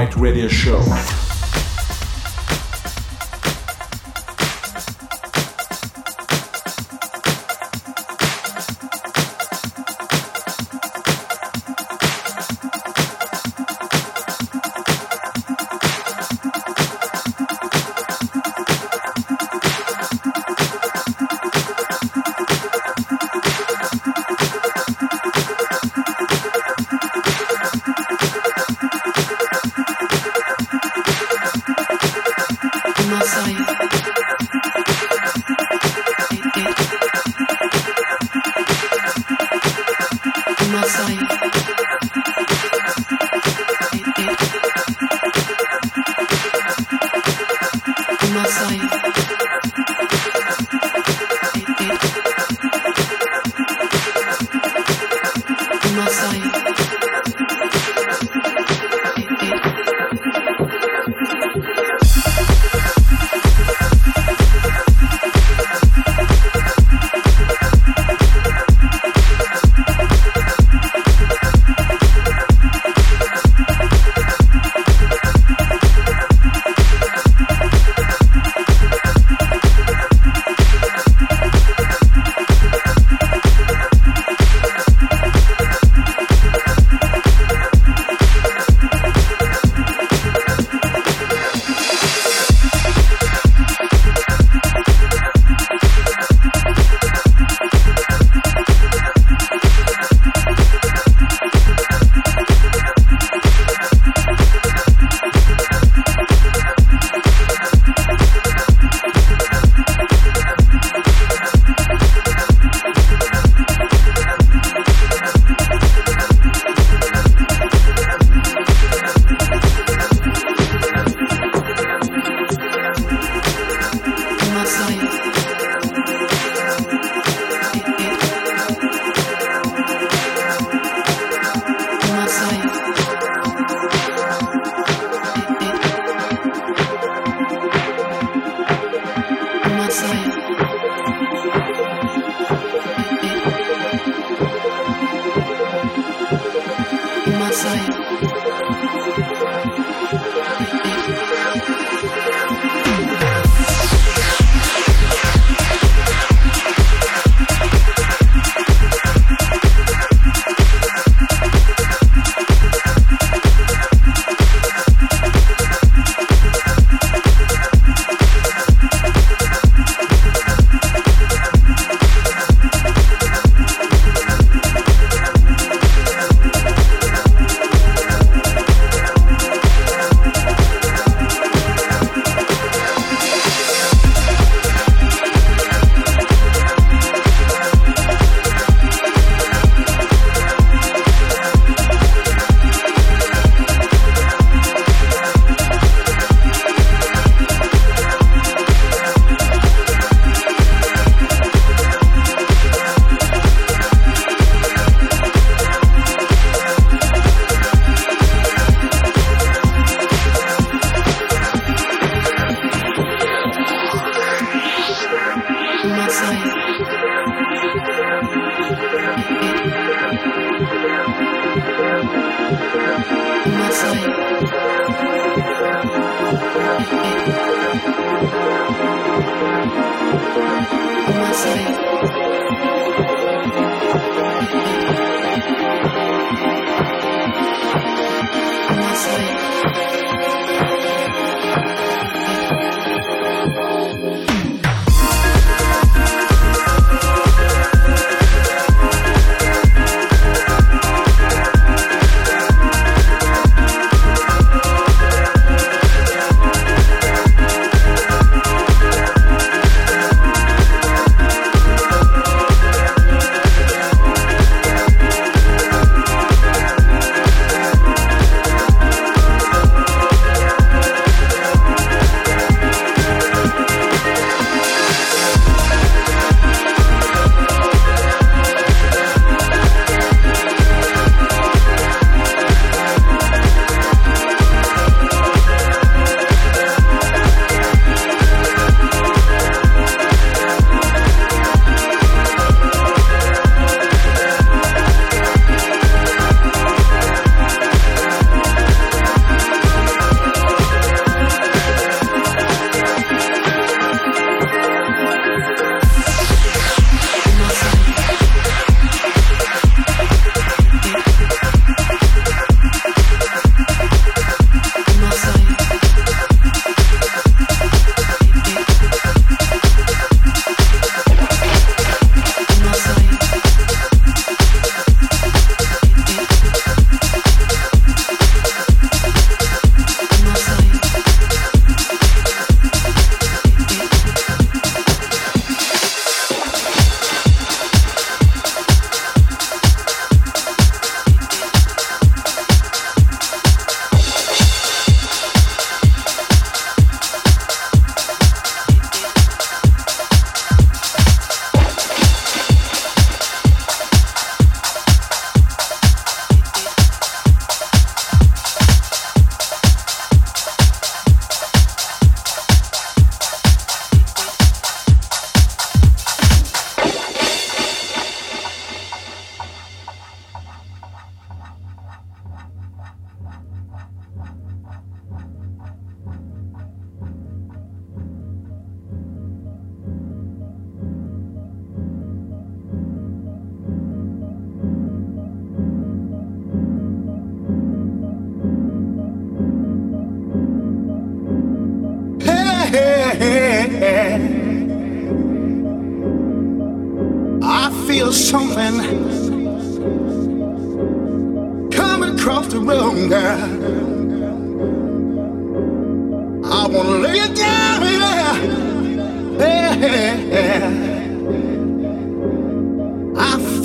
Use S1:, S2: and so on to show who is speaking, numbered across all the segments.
S1: Right radio show.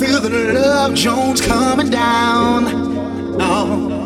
S2: Feel the love Jones coming down. Oh.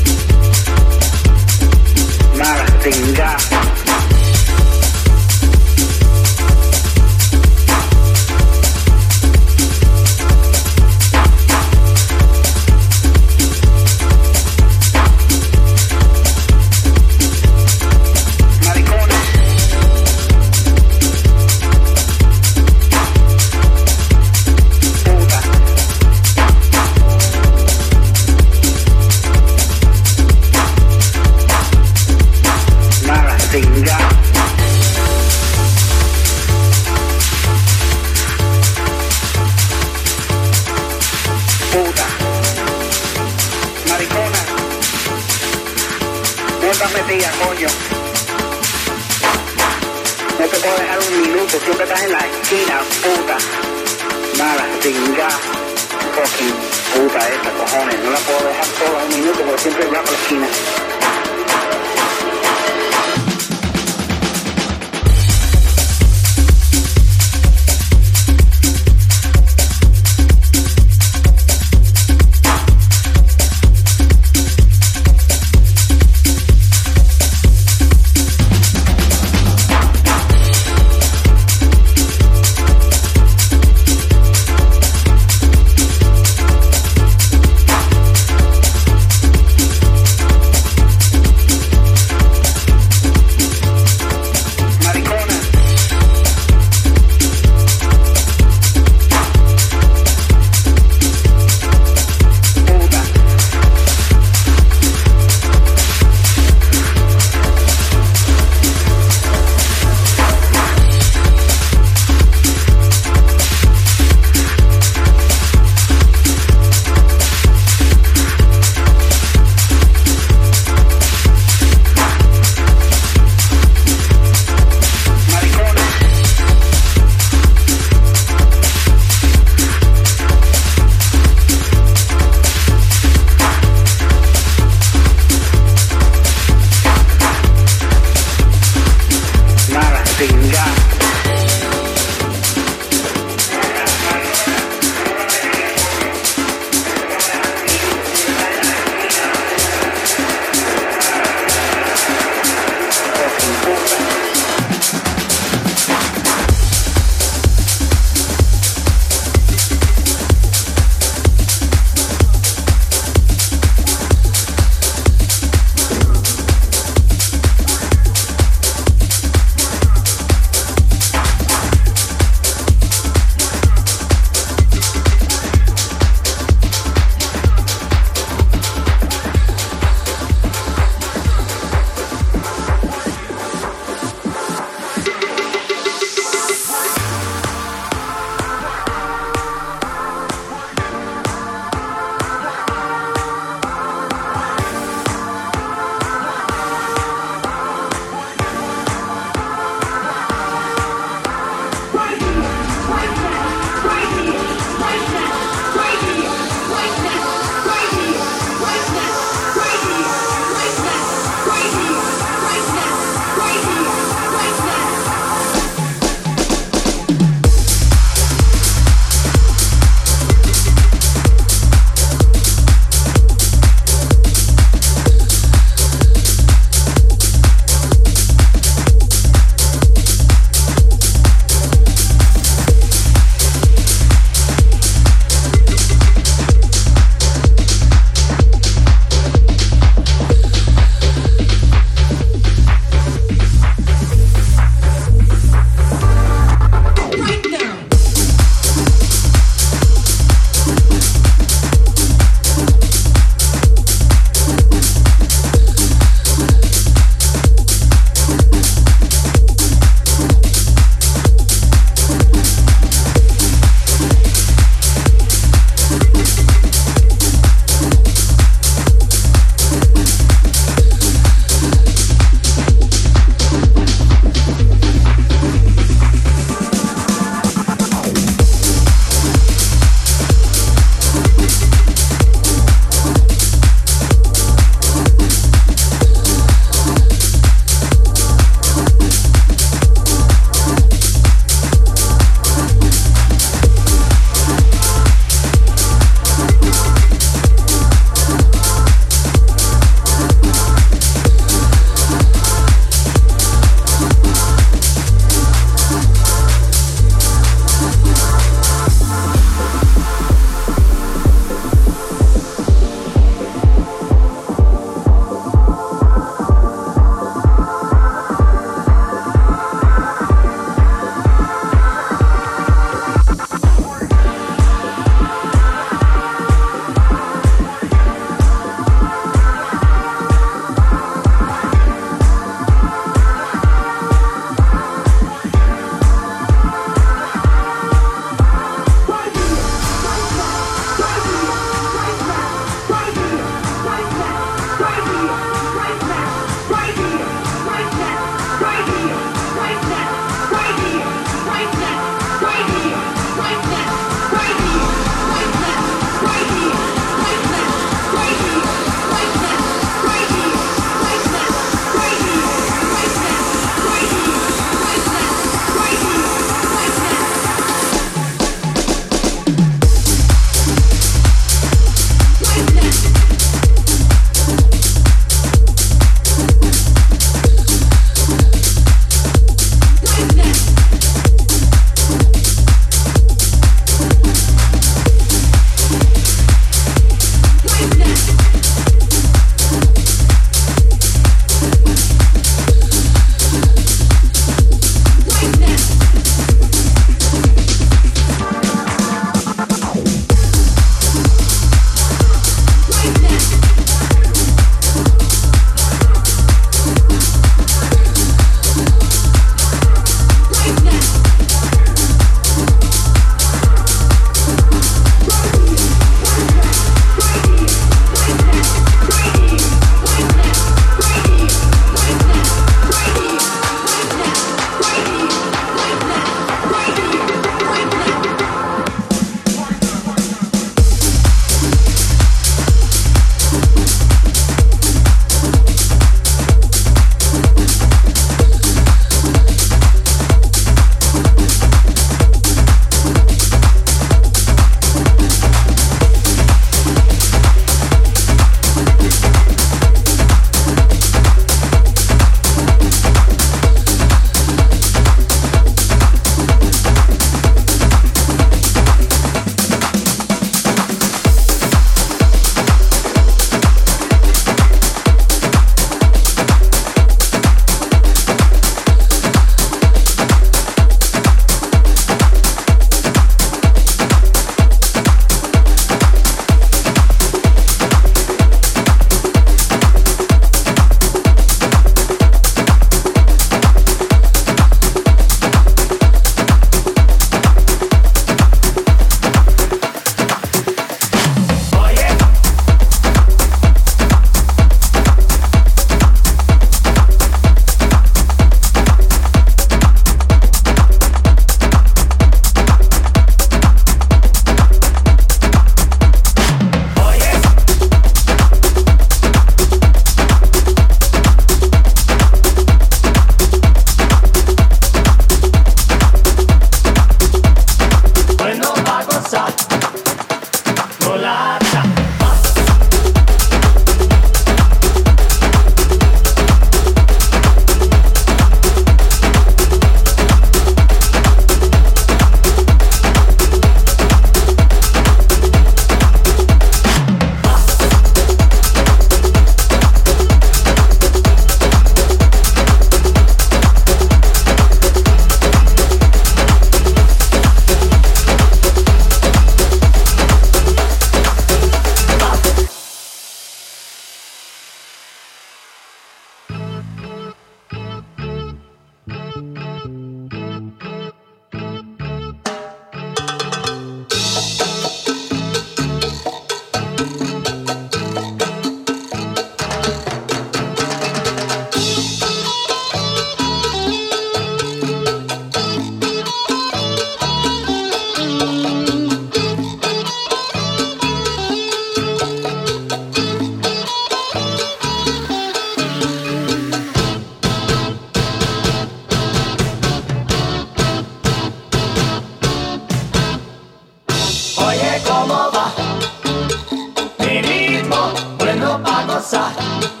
S3: outside.